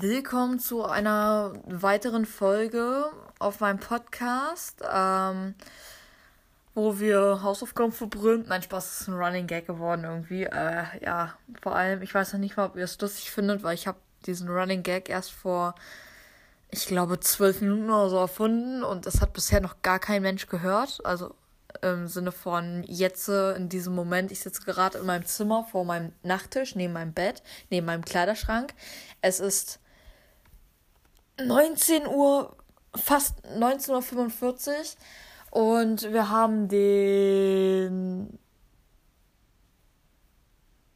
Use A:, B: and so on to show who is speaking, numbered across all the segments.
A: Willkommen zu einer weiteren Folge auf meinem Podcast, ähm, wo wir Hausaufgaben verbrüllen. Mein Spaß ist ein Running Gag geworden irgendwie. Äh, ja, vor allem, ich weiß noch nicht mal, ob ihr es lustig findet, weil ich habe diesen Running Gag erst vor, ich glaube, zwölf Minuten oder so erfunden und das hat bisher noch gar kein Mensch gehört. Also im Sinne von jetzt in diesem Moment, ich sitze gerade in meinem Zimmer vor meinem Nachttisch, neben meinem Bett, neben meinem Kleiderschrank. Es ist 19 Uhr, fast 19.45 Uhr und wir haben den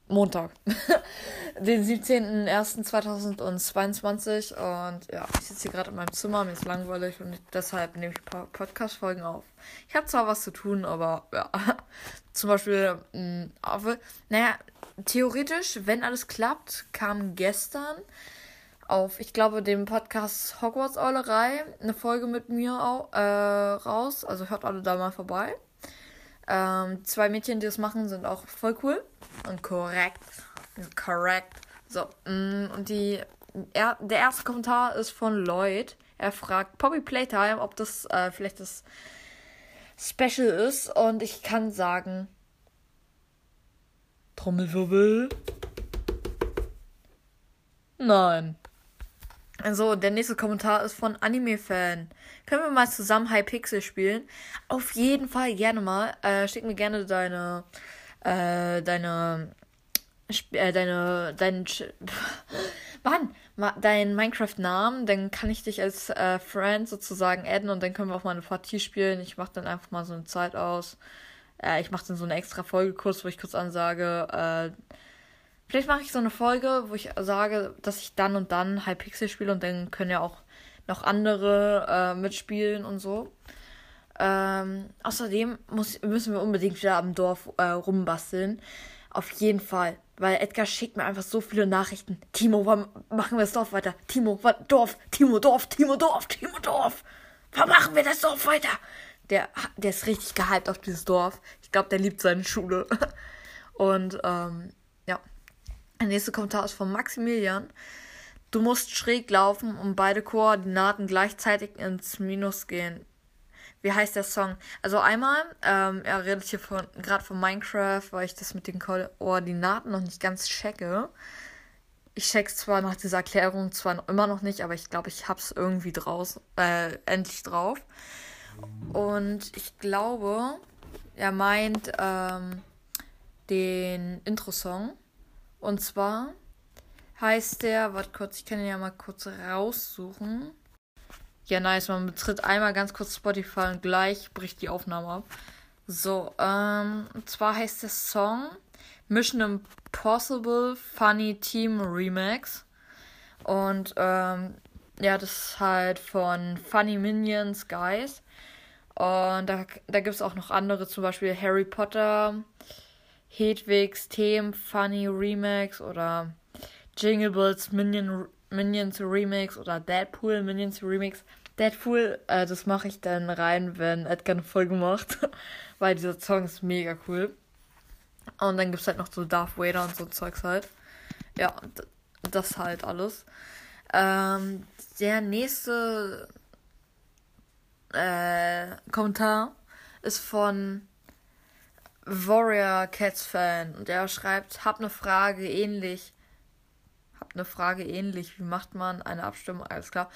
A: Montag, den 17.01.2022 und ja, ich sitze hier gerade in meinem Zimmer, mir ist langweilig und deshalb nehme ich Podcast-Folgen auf. Ich habe zwar was zu tun, aber ja, zum Beispiel, mh, aber, naja, theoretisch, wenn alles klappt, kam gestern auf, ich glaube, dem Podcast Hogwarts Eulerei eine Folge mit mir äh, raus, also hört alle da mal vorbei. Ähm, zwei Mädchen, die das machen, sind auch voll cool und korrekt. Korrekt. So, mm, und die, er, der erste Kommentar ist von Lloyd. Er fragt Poppy Playtime, ob das äh, vielleicht das Special ist. Und ich kann sagen, Trommelwirbel. Nein. Also, der nächste Kommentar ist von Anime-Fan. Können wir mal zusammen Hypixel spielen? Auf jeden Fall gerne mal. Äh, schick mir gerne deine, äh, deine, äh, deine, dein, Mann, dein Minecraft-Namen, dann kann ich dich als äh, Friend sozusagen adden und dann können wir auch mal eine Partie spielen. Ich mache dann einfach mal so eine Zeit aus. Äh, ich mache dann so eine extra Folge kurz, wo ich kurz ansage, äh, Vielleicht mache ich so eine Folge, wo ich sage, dass ich dann und dann Hypixel spiele und dann können ja auch noch andere äh, mitspielen und so. Ähm, außerdem muss, müssen wir unbedingt wieder am Dorf äh, rumbasteln. Auf jeden Fall. Weil Edgar schickt mir einfach so viele Nachrichten. Timo, wann machen wir das Dorf weiter? Timo, wann, Dorf, Timo, Dorf, Timo, Dorf, Timo, Dorf. Wann machen wir das Dorf weiter? Der, der ist richtig gehypt auf dieses Dorf. Ich glaube, der liebt seine Schule. Und ähm. Der nächste Kommentar ist von Maximilian. Du musst schräg laufen und beide Koordinaten gleichzeitig ins Minus gehen. Wie heißt der Song? Also einmal, ähm, er redet hier von gerade von Minecraft, weil ich das mit den Koordinaten noch nicht ganz checke. Ich check's zwar nach dieser Erklärung zwar noch, immer noch nicht, aber ich glaube, ich hab's irgendwie draus, äh, endlich drauf. Und ich glaube, er meint ähm, den Intro-Song. Und zwar heißt der, warte kurz, ich kann ihn ja mal kurz raussuchen. Ja, nice, man betritt einmal ganz kurz Spotify und gleich bricht die Aufnahme ab. So, ähm, und zwar heißt der Song Mission Impossible Funny Team Remix. Und, ähm, ja, das ist halt von Funny Minions Guys. Und da, da gibt es auch noch andere, zum Beispiel Harry Potter, Hedwigs Themen Funny Remix oder Jingle Bells Minion, Minions Remix oder Deadpool Minions Remix. Deadpool, äh, das mache ich dann rein, wenn Edgar eine Folge macht, weil dieser Song ist mega cool. Und dann gibt es halt noch so Darth Vader und so Zeugs halt. Ja, das halt alles. Ähm, der nächste äh, Kommentar ist von Warrior Cats Fan und er schreibt, hab eine Frage ähnlich hab eine Frage ähnlich. Wie macht man eine Abstimmung? Alles klar.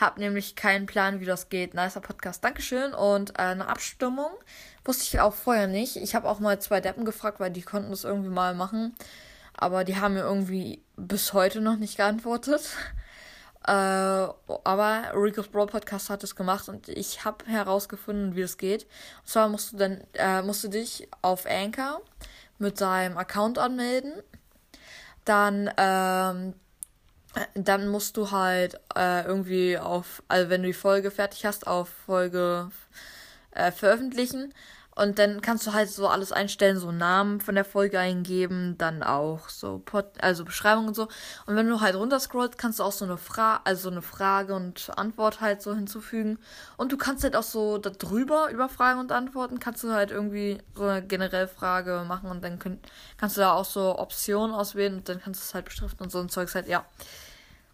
A: Hab nämlich keinen Plan, wie das geht. Nicer Podcast. Dankeschön. Und eine Abstimmung wusste ich auch vorher nicht. Ich habe auch mal zwei Deppen gefragt, weil die konnten das irgendwie mal machen. Aber die haben mir irgendwie bis heute noch nicht geantwortet. Äh, aber Rico's Brawl Podcast hat es gemacht und ich habe herausgefunden, wie es geht. Und zwar musst du dann, äh, musst du dich auf Anchor mit deinem Account anmelden dann, ähm, dann musst du halt äh, irgendwie auf, also wenn du die Folge fertig hast, auf Folge äh, veröffentlichen. Und dann kannst du halt so alles einstellen, so Namen von der Folge eingeben, dann auch so Pod also Beschreibung und so. Und wenn du halt runterscrollst, kannst du auch so eine Frage, also eine Frage und Antwort halt so hinzufügen. Und du kannst halt auch so darüber, über Fragen und Antworten, kannst du halt irgendwie so eine generelle Frage machen und dann könnt, kannst du da auch so Optionen auswählen und dann kannst du es halt beschriften und so ein Zeugs halt, ja.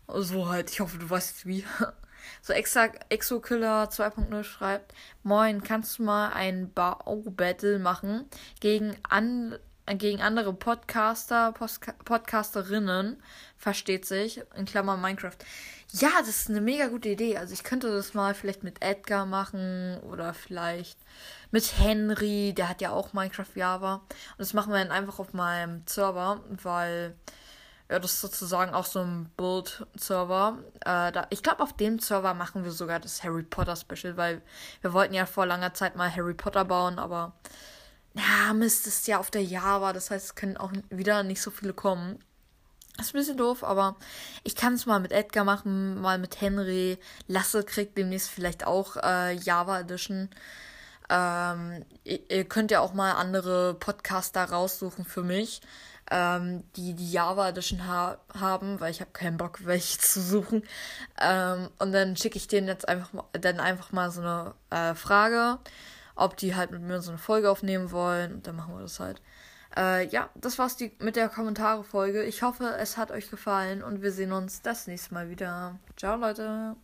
A: So halt, ich hoffe, du weißt wie. So extra Exokiller 2.0 schreibt, Moin, kannst du mal ein Bau-Battle machen gegen, an, gegen andere Podcaster, Postka Podcasterinnen, versteht sich, in Klammern Minecraft. Ja, das ist eine mega gute Idee. Also ich könnte das mal vielleicht mit Edgar machen oder vielleicht mit Henry, der hat ja auch Minecraft Java. Und das machen wir dann einfach auf meinem Server, weil ja, das ist sozusagen auch so ein Build-Server. Äh, ich glaube, auf dem Server machen wir sogar das Harry Potter Special, weil wir wollten ja vor langer Zeit mal Harry Potter bauen, aber ja, Mist, ist ja auf der Java, das heißt, es können auch wieder nicht so viele kommen. Das ist ein bisschen doof, aber ich kann es mal mit Edgar machen, mal mit Henry. Lasse kriegt demnächst vielleicht auch äh, Java Edition. Ähm, ihr, ihr, könnt ja auch mal andere Podcaster raussuchen für mich ähm, die die Java Edition ha haben, weil ich habe keinen Bock, welche zu suchen. Ähm, und dann schicke ich denen jetzt einfach mal, dann einfach mal so eine äh, Frage, ob die halt mit mir so eine Folge aufnehmen wollen. Und dann machen wir das halt. Äh, ja, das war's die, mit der Kommentare-Folge. Ich hoffe, es hat euch gefallen und wir sehen uns das nächste Mal wieder. Ciao, Leute.